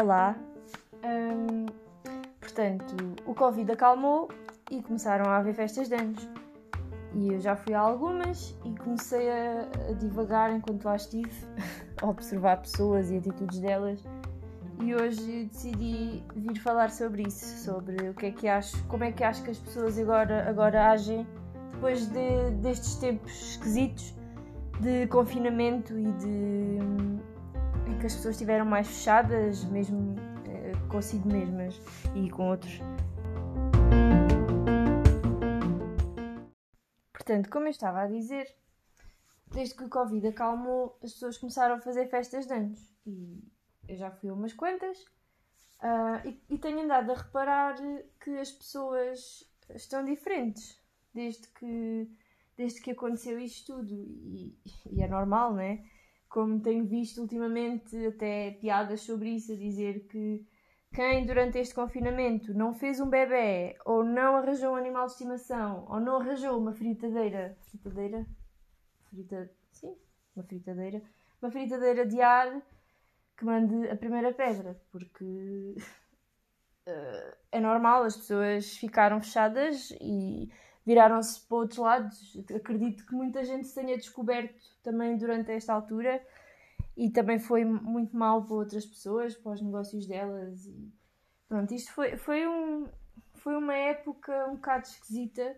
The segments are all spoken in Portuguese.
Olá. Portanto, o Covid acalmou e começaram a haver festas de anos. E eu já fui a algumas e comecei a, a divagar enquanto lá estive, a observar pessoas e atitudes delas. E hoje decidi vir falar sobre isso, sobre o que é que acho, como é que acho que as pessoas agora, agora agem depois de, destes tempos esquisitos de confinamento e de em que as pessoas estiveram mais fechadas, mesmo eh, consigo mesmas e com outros. Portanto, como eu estava a dizer, desde que o Covid acalmou, as pessoas começaram a fazer festas de anos. E eu já fui a umas quantas. Uh, e, e tenho andado a reparar que as pessoas estão diferentes desde que, desde que aconteceu isto tudo. E, e é normal, né? Como tenho visto ultimamente até piadas sobre isso, a dizer que quem durante este confinamento não fez um bebê, ou não arranjou um animal de estimação, ou não arranjou uma fritadeira. Fritadeira? Frita. Sim, uma fritadeira. Uma fritadeira de ar que mande a primeira pedra, porque uh, é normal, as pessoas ficaram fechadas e viraram-se para outros lados. Acredito que muita gente se tenha descoberto também durante esta altura e também foi muito mal para outras pessoas, para os negócios delas. E pronto, isto foi, foi, um, foi uma época um bocado esquisita.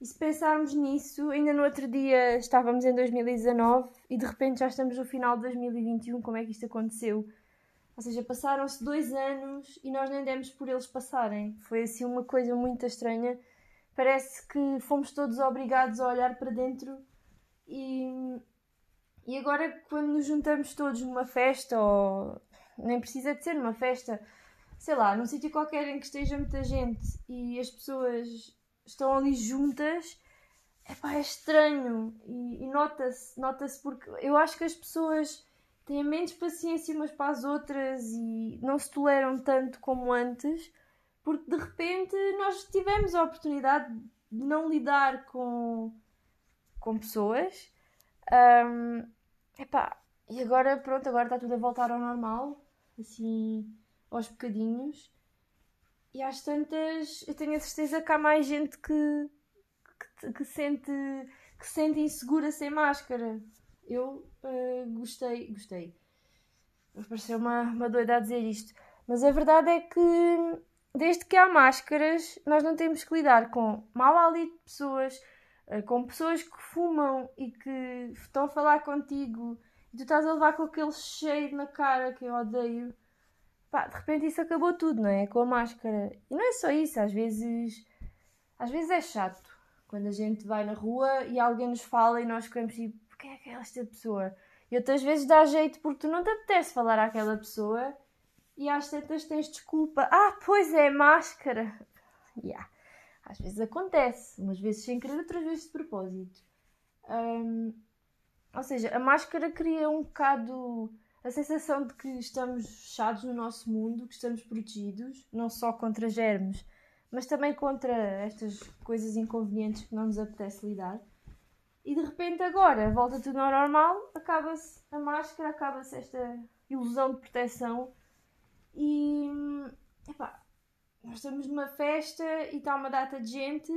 E se pensarmos nisso, ainda no outro dia estávamos em 2019 e de repente já estamos no final de 2021. Como é que isto aconteceu? Ou seja, passaram-se dois anos e nós nem demos por eles passarem. Foi assim uma coisa muito estranha parece que fomos todos obrigados a olhar para dentro e, e agora quando nos juntamos todos numa festa ou nem precisa de ser numa festa sei lá, num sítio qualquer em que esteja muita gente e as pessoas estão ali juntas epá, é estranho. E, e nota-se, nota-se porque eu acho que as pessoas têm menos paciência umas para as outras e não se toleram tanto como antes porque de repente nós tivemos a oportunidade de não lidar com, com pessoas. Um, epá, e agora, pronto, agora está tudo a voltar ao normal, assim, aos bocadinhos. E às tantas, eu tenho a certeza que há mais gente que, que, que sente, que sente insegura sem máscara. Eu uh, gostei, gostei. Pareceu uma, uma doida a dizer isto. Mas a verdade é que desde que há máscaras, nós não temos que lidar com mau hálito de pessoas, eh, com pessoas que fumam e que estão a falar contigo e tu estás a levar com aquele cheiro na cara que eu odeio. Pá, de repente isso acabou tudo, não é? Com a máscara. E não é só isso, às vezes. Às vezes é chato quando a gente vai na rua e alguém nos fala e nós queremos tipo, quem é que é esta pessoa? E outras vezes dá jeito porque tu não te apetece falar àquela pessoa e às tantas tens desculpa. Ah, pois é, máscara. Yeah. Às vezes acontece, umas vezes sem querer, outras vezes de propósito. Um, ou seja, a máscara cria um bocado a sensação de que estamos fechados no nosso mundo, que estamos protegidos, não só contra germes, mas também contra estas coisas inconvenientes que não nos apetece lidar. E de repente agora volta tudo ao normal, acaba-se a máscara, acaba-se esta ilusão de proteção e epá, nós estamos numa festa e está uma data de gente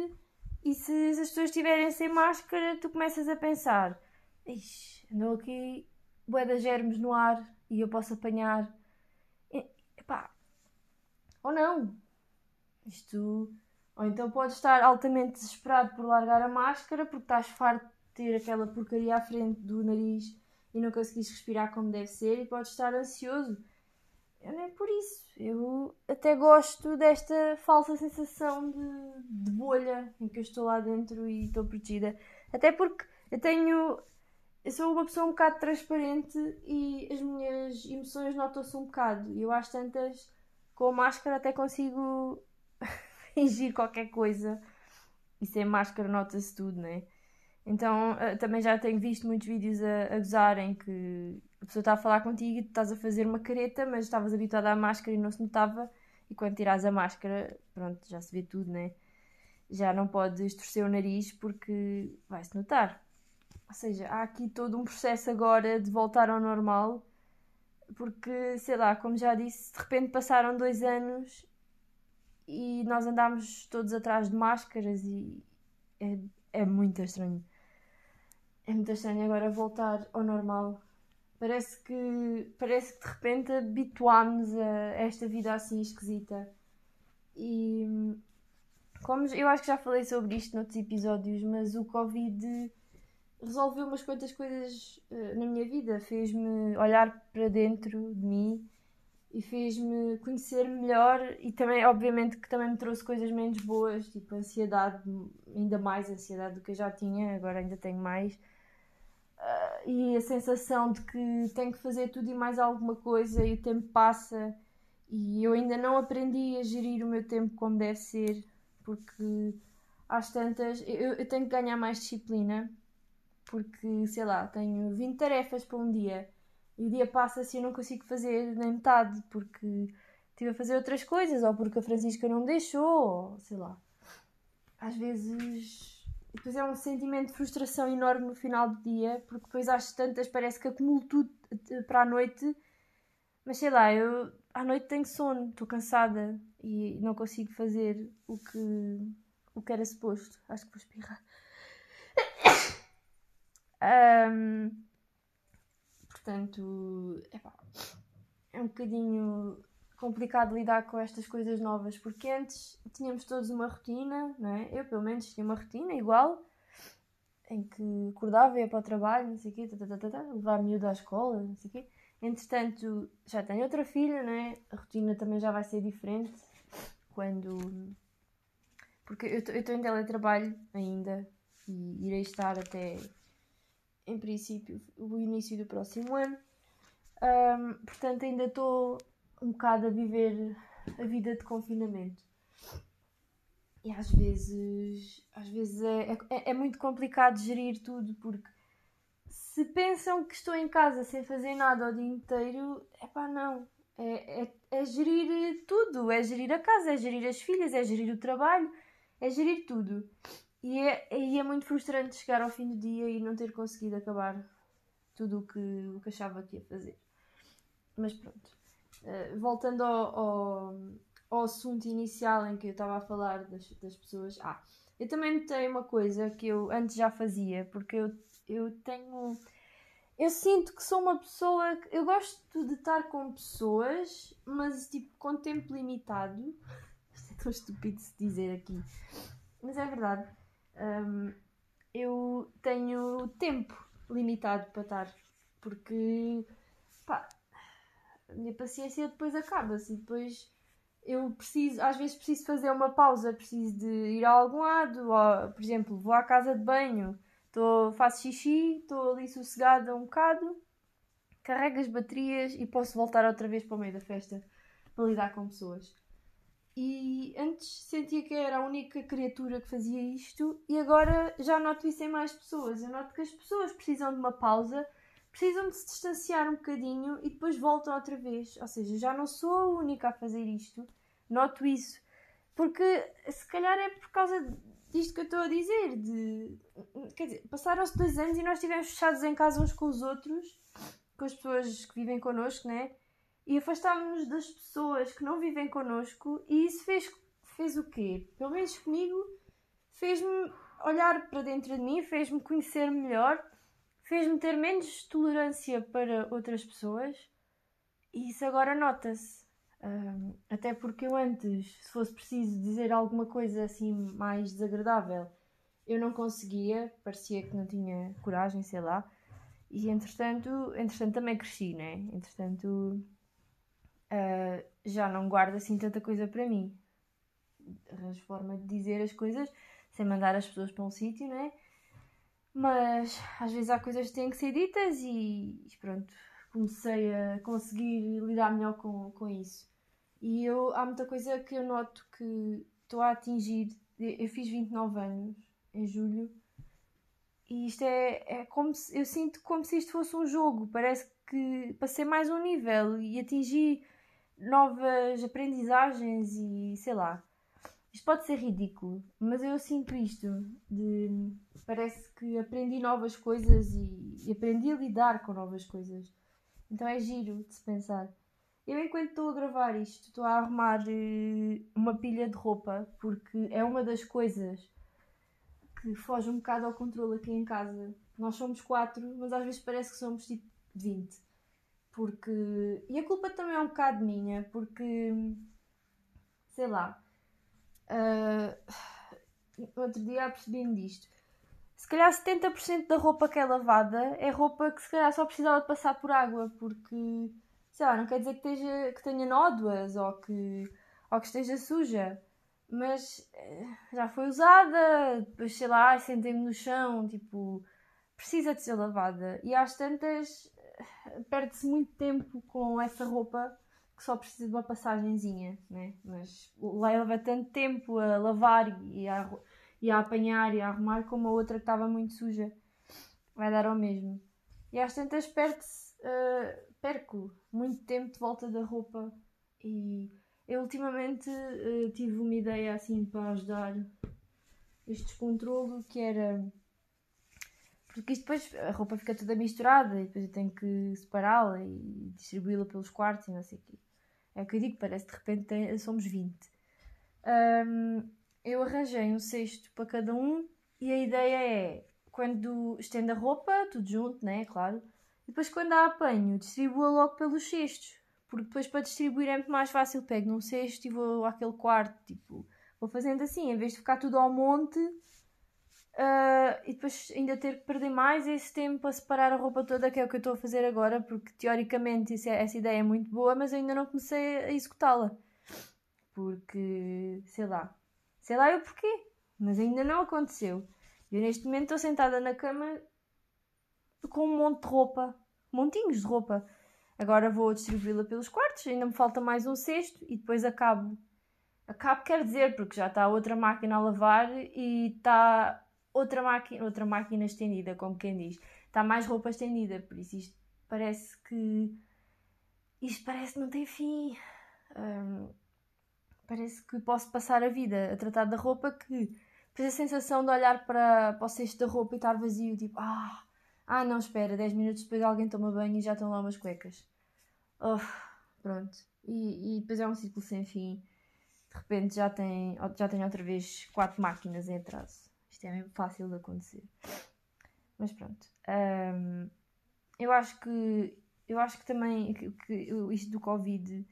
e se as pessoas estiverem sem máscara, tu começas a pensar: Ixi, andou aqui bué de germes no ar e eu posso apanhar. E, epá, ou não. Isto. Ou então podes estar altamente desesperado por largar a máscara porque estás farto de ter aquela porcaria à frente do nariz e não conseguis respirar como deve ser, e podes estar ansioso eu nem por isso. Eu até gosto desta falsa sensação de, de bolha em que eu estou lá dentro e estou protegida. Até porque eu tenho. Eu sou uma pessoa um bocado transparente e as minhas emoções notam-se um bocado. E eu acho tantas. Com a máscara até consigo fingir qualquer coisa. E sem máscara nota-se tudo, né? Então eh, também já tenho visto muitos vídeos a, a gozarem que a pessoa está a falar contigo e tu estás a fazer uma careta, mas estavas habituada à máscara e não se notava, e quando tiras a máscara, pronto, já se vê tudo, né? Já não podes torcer o nariz porque vai-se notar. ou seja, há aqui todo um processo agora de voltar ao normal, porque, sei lá, como já disse, de repente passaram dois anos e nós andámos todos atrás de máscaras e é, é muito estranho. É muito estranho agora voltar ao normal. Parece que, parece que de repente habituámos a esta vida assim esquisita. E como eu acho que já falei sobre isto noutros episódios, mas o Covid resolveu umas quantas coisas uh, na minha vida. Fez-me olhar para dentro de mim e fez-me conhecer melhor e também, obviamente, que também me trouxe coisas menos boas, tipo ansiedade, ainda mais ansiedade do que eu já tinha, agora ainda tenho mais. Uh, e a sensação de que tenho que fazer tudo e mais alguma coisa e o tempo passa e eu ainda não aprendi a gerir o meu tempo como deve ser, porque às tantas eu, eu tenho que ganhar mais disciplina, porque sei lá, tenho 20 tarefas para um dia e o dia passa-se e eu não consigo fazer nem metade, porque estive a fazer outras coisas, ou porque a Francisca não deixou, ou sei lá. Às vezes. Depois é um sentimento de frustração enorme no final do dia, porque depois às tantas parece que acumulo tudo para a noite, mas sei lá, eu à noite tenho sono, estou cansada e não consigo fazer o que, o que era suposto. Acho que vou espirrar. um, portanto, epá, é um bocadinho complicado lidar com estas coisas novas, porque antes tínhamos todos uma rotina, não é? Eu, pelo menos, tinha uma rotina igual, em que acordava, ia para o trabalho, não sei o quê, tá, tá, tá, levar miúdo à escola, não sei o quê. Entretanto, já tenho outra filha, né? A rotina também já vai ser diferente quando. Porque eu estou em teletrabalho ainda e irei estar até, em princípio, o início do próximo ano. Um, portanto, ainda estou um bocado a viver a vida de confinamento. E às vezes, às vezes é, é, é muito complicado gerir tudo porque se pensam que estou em casa sem fazer nada o dia inteiro, é pá, não. É, é, é, gerir tudo. É gerir a casa, é gerir as filhas, é gerir o trabalho, é gerir tudo. E é, e é muito frustrante chegar ao fim do dia e não ter conseguido acabar tudo o que, o que achava que ia fazer. Mas pronto. Uh, voltando ao, ao, ao, assunto inicial em que eu estava a falar das, das pessoas. Ah, eu também notei uma coisa que eu antes já fazia, porque eu eu tenho. Eu sinto que sou uma pessoa. Que, eu gosto de estar com pessoas, mas tipo com tempo limitado. Isto é tão estúpido se dizer aqui. Mas é verdade. Um, eu tenho tempo limitado para estar. Porque. pá. A minha paciência depois acaba-se. E depois eu preciso, às vezes preciso fazer uma pausa, preciso de ir a algum lado, ou, por exemplo, vou à casa de banho Tô, faço xixi, estou ali sossegada um bocado, carrego as baterias e posso voltar outra vez para o meio da festa para lidar com pessoas. E antes sentia que era a única criatura que fazia isto e agora já noto isso em mais pessoas. Eu noto que as pessoas precisam de uma pausa, precisam de se distanciar um bocadinho e depois voltam outra vez. Ou seja, já não sou a única a fazer isto. Noto isso. Porque se calhar é por causa disto que eu estou a dizer. De, quer dizer, passaram-se dois anos e nós estivemos fechados em casa uns com os outros, com as pessoas que vivem connosco, né? E afastámos-nos das pessoas que não vivem connosco e isso fez, fez o quê? Pelo menos comigo, fez-me olhar para dentro de mim, fez-me conhecer melhor, fez-me ter menos tolerância para outras pessoas e isso agora nota-se. Um, até porque eu antes, se fosse preciso dizer alguma coisa assim mais desagradável, eu não conseguia, parecia que não tinha coragem, sei lá. E entretanto, entretanto também cresci, né? Entretanto, uh, já não guardo assim tanta coisa para mim. Arranjo forma de dizer as coisas sem mandar as pessoas para um sítio, né? Mas às vezes há coisas que têm que ser ditas e pronto, comecei a conseguir lidar melhor com, com isso. E eu, há muita coisa que eu noto que estou a atingir. Eu fiz 29 anos em julho e isto é, é como se, eu sinto como se isto fosse um jogo. Parece que passei mais um nível e atingi novas aprendizagens e sei lá. Isto pode ser ridículo, mas eu sinto isto de parece que aprendi novas coisas e, e aprendi a lidar com novas coisas. Então é giro de se pensar. Eu, enquanto estou a gravar isto, estou a arrumar uh, uma pilha de roupa, porque é uma das coisas que foge um bocado ao controle aqui em casa. Nós somos quatro, mas às vezes parece que somos tipo 20. Porque. E a culpa também é um bocado minha, porque. Sei lá. Uh, outro dia apercebi-me disto. Se calhar 70% da roupa que é lavada é roupa que se calhar só precisava de passar por água, porque sei lá, não quer dizer que, esteja, que tenha nódoas ou que, ou que esteja suja, mas eh, já foi usada, depois sei lá, sentei-me no chão, tipo, precisa de ser lavada. E às tantas eh, perde-se muito tempo com essa roupa que só precisa de uma passagenzinha, né? Mas leva tanto tempo a lavar e a, e a apanhar e a arrumar como a outra que estava muito suja. Vai dar ao mesmo. E às tantas perde-se. Uh, perco muito tempo de volta da roupa e eu ultimamente uh, tive uma ideia assim para ajudar este descontrolo que era porque isto depois a roupa fica toda misturada e depois eu tenho que separá-la e distribuí-la pelos quartos e não sei o quê. É o que eu digo, parece de repente somos 20. Um, eu arranjei um cesto para cada um e a ideia é quando estendo a roupa, tudo junto, né? Claro e depois, quando a apanho, distribuo-a logo pelos cestos. Porque depois, para distribuir, é muito mais fácil. Pego num cesto e vou àquele quarto. Tipo, vou fazendo assim, em vez de ficar tudo ao monte. Uh, e depois ainda ter que perder mais esse tempo a separar a roupa toda, que é o que eu estou a fazer agora, porque teoricamente é, essa ideia é muito boa, mas ainda não comecei a executá-la. Porque, sei lá, sei lá eu porquê, mas ainda não aconteceu. Eu neste momento estou sentada na cama com um monte de roupa, montinhos de roupa. Agora vou distribuí-la pelos quartos, ainda me falta mais um cesto e depois acabo. Acabo quer dizer, porque já está outra máquina a lavar e está outra máquina, outra máquina estendida, como quem diz. Está mais roupa estendida, por isso isto parece que. Isto parece que não tem fim. Hum, parece que posso passar a vida a tratar da roupa que. Depois a sensação de olhar para, para o cesto da roupa e estar vazio, tipo, ah, ah, não, espera, 10 minutos depois alguém toma banho e já estão lá umas cuecas. Pronto. E, e depois é um ciclo sem fim. De repente já tem, já tem outra vez quatro máquinas em atraso. Isto é mesmo fácil de acontecer. Mas pronto. Um, eu acho que eu acho que também que, que isto do Covid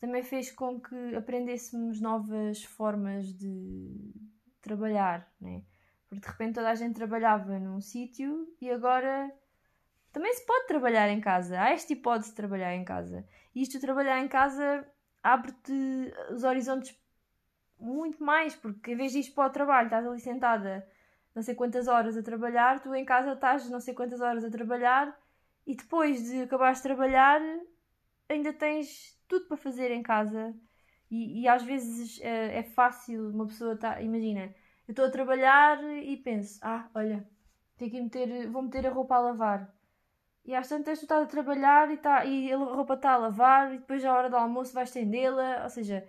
também fez com que aprendêssemos novas formas de trabalhar, né? Porque de repente toda a gente trabalhava num sítio e agora também se pode trabalhar em casa. Há este hipótese de trabalhar em casa. E isto de trabalhar em casa abre-te os horizontes muito mais, porque em vez de ir para o trabalho, estás ali sentada não sei quantas horas a trabalhar, tu em casa estás não sei quantas horas a trabalhar e depois de acabares de trabalhar ainda tens tudo para fazer em casa. E, e às vezes é, é fácil uma pessoa estar. Imagina, eu estou a trabalhar e penso, ah, olha, tenho que meter, vou meter a roupa a lavar. E às tantas tu estás a trabalhar e, tá, e a roupa está a lavar e depois à hora do almoço vais estendê-la, ou seja,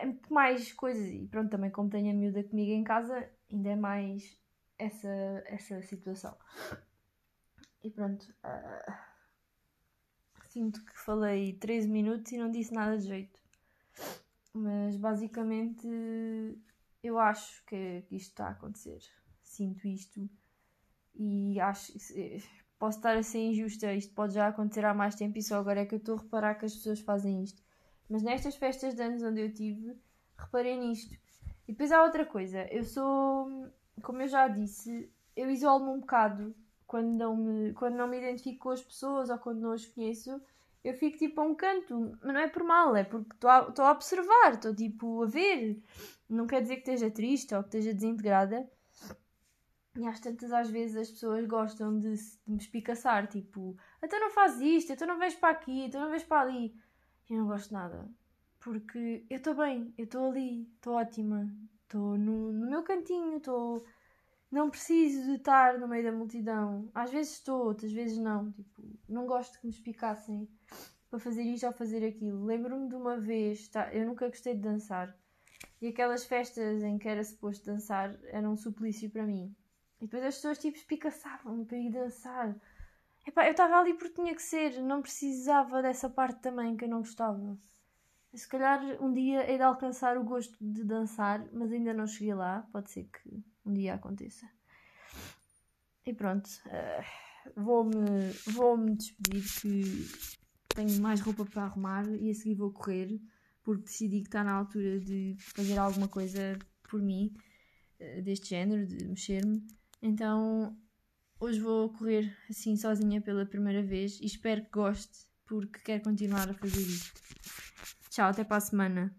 é muito mais coisas. E pronto, também como tenho a miúda comigo em casa, ainda é mais essa, essa situação. E pronto, uh, sinto que falei 13 minutos e não disse nada de jeito. Mas basicamente eu acho que, que isto está a acontecer. Sinto isto e acho. Posso estar a ser injusta, isto pode já acontecer há mais tempo e só agora é que eu estou a reparar que as pessoas fazem isto. Mas nestas festas de anos onde eu tive, reparei nisto. E depois há outra coisa, eu sou, como eu já disse, eu isolo-me um bocado quando não, me, quando não me identifico com as pessoas ou quando não as conheço eu fico tipo a um canto, mas não é por mal, é porque estou a, a observar, estou tipo a ver. Não quer dizer que esteja triste ou que esteja desintegrada. E às tantas às vezes as pessoas gostam de, de me espicaçar, tipo, então não faz isto, então não vais para aqui, então não vais para ali. Eu não gosto nada. Porque eu estou bem, eu estou ali, estou ótima, estou no, no meu cantinho, estou. Não preciso de estar no meio da multidão. Às vezes estou, outras vezes não. Tipo, não gosto que me explicassem para fazer isto ou fazer aquilo. Lembro-me de uma vez, tá, eu nunca gostei de dançar, E aquelas festas em que era suposto dançar eram um suplício para mim. E depois as pessoas tipo espicaçavam para ir dançar. Epá, eu estava ali porque tinha que ser, não precisava dessa parte também que eu não gostava. Se calhar um dia hei de alcançar o gosto de dançar, mas ainda não cheguei lá. Pode ser que um dia aconteça. E pronto, uh, vou-me vou -me despedir que tenho mais roupa para arrumar e a seguir vou correr porque decidi que está na altura de fazer alguma coisa por mim uh, deste género, de mexer-me. Então hoje vou correr assim sozinha pela primeira vez e espero que goste porque quero continuar a fazer isto. Tchau, até para a semana.